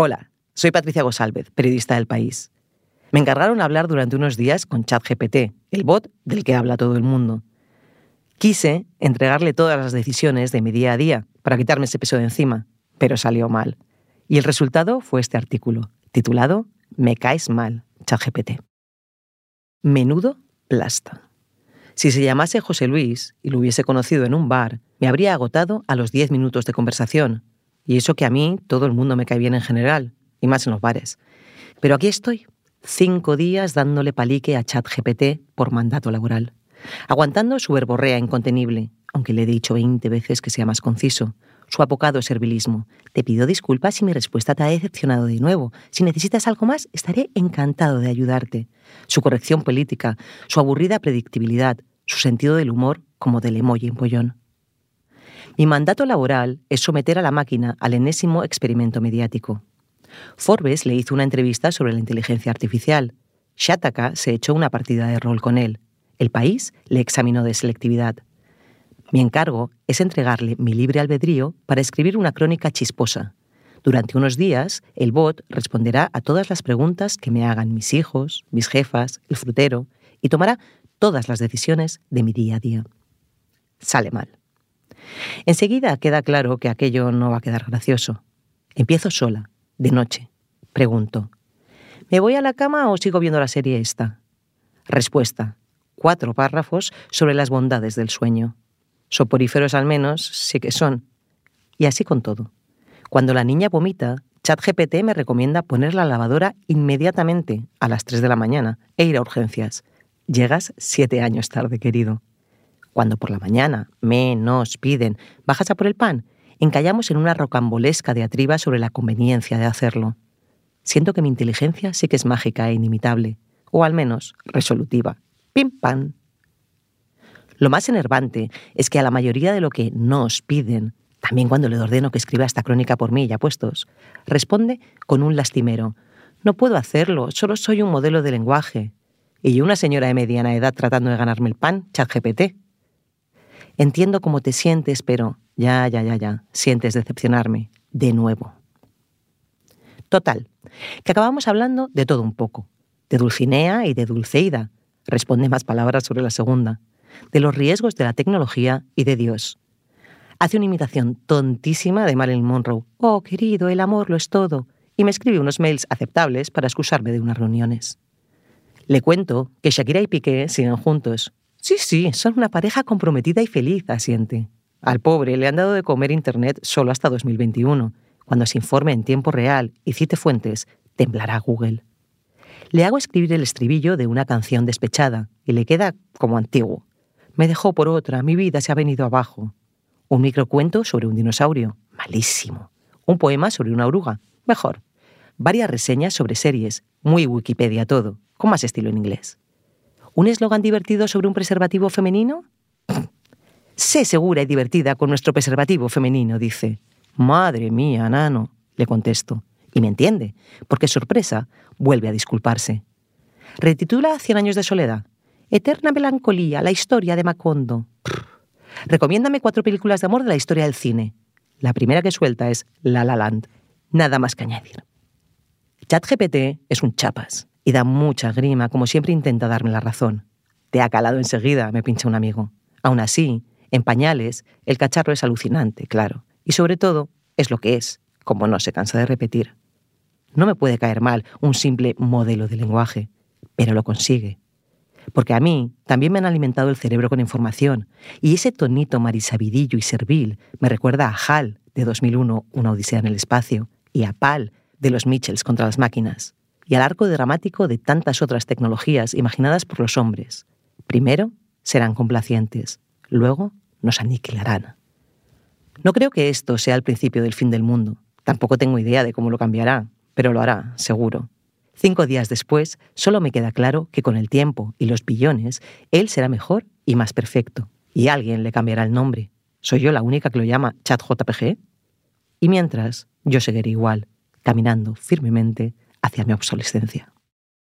Hola, soy Patricia Gosálvez, periodista del país. Me encargaron hablar durante unos días con ChatGPT, el bot del que habla todo el mundo. Quise entregarle todas las decisiones de mi día a día para quitarme ese peso de encima, pero salió mal. Y el resultado fue este artículo, titulado Me caes mal, ChatGPT. Menudo plasta. Si se llamase José Luis y lo hubiese conocido en un bar, me habría agotado a los 10 minutos de conversación, y eso que a mí todo el mundo me cae bien en general, y más en los bares. Pero aquí estoy, cinco días dándole palique a ChatGPT por mandato laboral, aguantando su verborrea incontenible, aunque le he dicho 20 veces que sea más conciso, su apocado servilismo. Te pido disculpas si mi respuesta te ha decepcionado de nuevo. Si necesitas algo más, estaré encantado de ayudarte. Su corrección política, su aburrida predictibilidad, su sentido del humor como del emoji en pollón. Mi mandato laboral es someter a la máquina al enésimo experimento mediático. Forbes le hizo una entrevista sobre la inteligencia artificial. Shataka se echó una partida de rol con él. El país le examinó de selectividad. Mi encargo es entregarle mi libre albedrío para escribir una crónica chisposa. Durante unos días, el bot responderá a todas las preguntas que me hagan mis hijos, mis jefas, el frutero, y tomará todas las decisiones de mi día a día. Sale mal. Enseguida queda claro que aquello no va a quedar gracioso. Empiezo sola, de noche. Pregunto, ¿me voy a la cama o sigo viendo la serie esta? Respuesta, cuatro párrafos sobre las bondades del sueño. Soporíferos al menos sí que son. Y así con todo. Cuando la niña vomita, ChatGPT me recomienda poner la lavadora inmediatamente a las 3 de la mañana e ir a urgencias. Llegas siete años tarde, querido. Cuando por la mañana me nos piden, ¿bajas a por el pan? Encallamos en una rocambolesca diatriba sobre la conveniencia de hacerlo. Siento que mi inteligencia sí que es mágica e inimitable, o al menos resolutiva. Pim pam. Lo más enervante es que a la mayoría de lo que nos piden, también cuando le ordeno que escriba esta crónica por mí ya puestos, responde con un lastimero. No puedo hacerlo, solo soy un modelo de lenguaje. Y yo una señora de mediana edad tratando de ganarme el pan, chat GPT. Entiendo cómo te sientes, pero ya, ya, ya, ya, sientes decepcionarme de nuevo. Total, que acabamos hablando de todo un poco, de Dulcinea y de Dulceida, responde más palabras sobre la segunda, de los riesgos de la tecnología y de Dios. Hace una imitación tontísima de Marilyn Monroe. Oh, querido, el amor lo es todo. Y me escribe unos mails aceptables para excusarme de unas reuniones. Le cuento que Shakira y Piqué siguen juntos Sí, sí, son una pareja comprometida y feliz, asiente. Al pobre le han dado de comer Internet solo hasta 2021. Cuando se informe en tiempo real y cite fuentes, temblará Google. Le hago escribir el estribillo de una canción despechada y le queda como antiguo. Me dejó por otra, mi vida se ha venido abajo. Un microcuento sobre un dinosaurio, malísimo. Un poema sobre una oruga, mejor. Varias reseñas sobre series, muy Wikipedia todo, con más estilo en inglés. ¿Un eslogan divertido sobre un preservativo femenino? Sé segura y divertida con nuestro preservativo femenino, dice. Madre mía, nano, le contesto. Y me entiende, porque sorpresa, vuelve a disculparse. Retitula Cien años de soledad. Eterna melancolía, la historia de Macondo. Recomiéndame cuatro películas de amor de la historia del cine. La primera que suelta es La La Land. Nada más que añadir. ChatGPT es un chapas y da mucha grima, como siempre intenta darme la razón. Te ha calado enseguida, me pincha un amigo. Aún así, en pañales, el cacharro es alucinante, claro. Y sobre todo, es lo que es, como no se cansa de repetir. No me puede caer mal un simple modelo de lenguaje, pero lo consigue. Porque a mí también me han alimentado el cerebro con información, y ese tonito marisabidillo y servil me recuerda a Hal de 2001, Una Odisea en el Espacio, y a Pal de los Mitchells contra las máquinas y al arco dramático de tantas otras tecnologías imaginadas por los hombres. Primero serán complacientes, luego nos aniquilarán. No creo que esto sea el principio del fin del mundo. Tampoco tengo idea de cómo lo cambiará, pero lo hará, seguro. Cinco días después, solo me queda claro que con el tiempo y los billones, él será mejor y más perfecto. Y alguien le cambiará el nombre. ¿Soy yo la única que lo llama ChatJPG? Y mientras, yo seguiré igual, caminando firmemente hacia mi obsolescencia.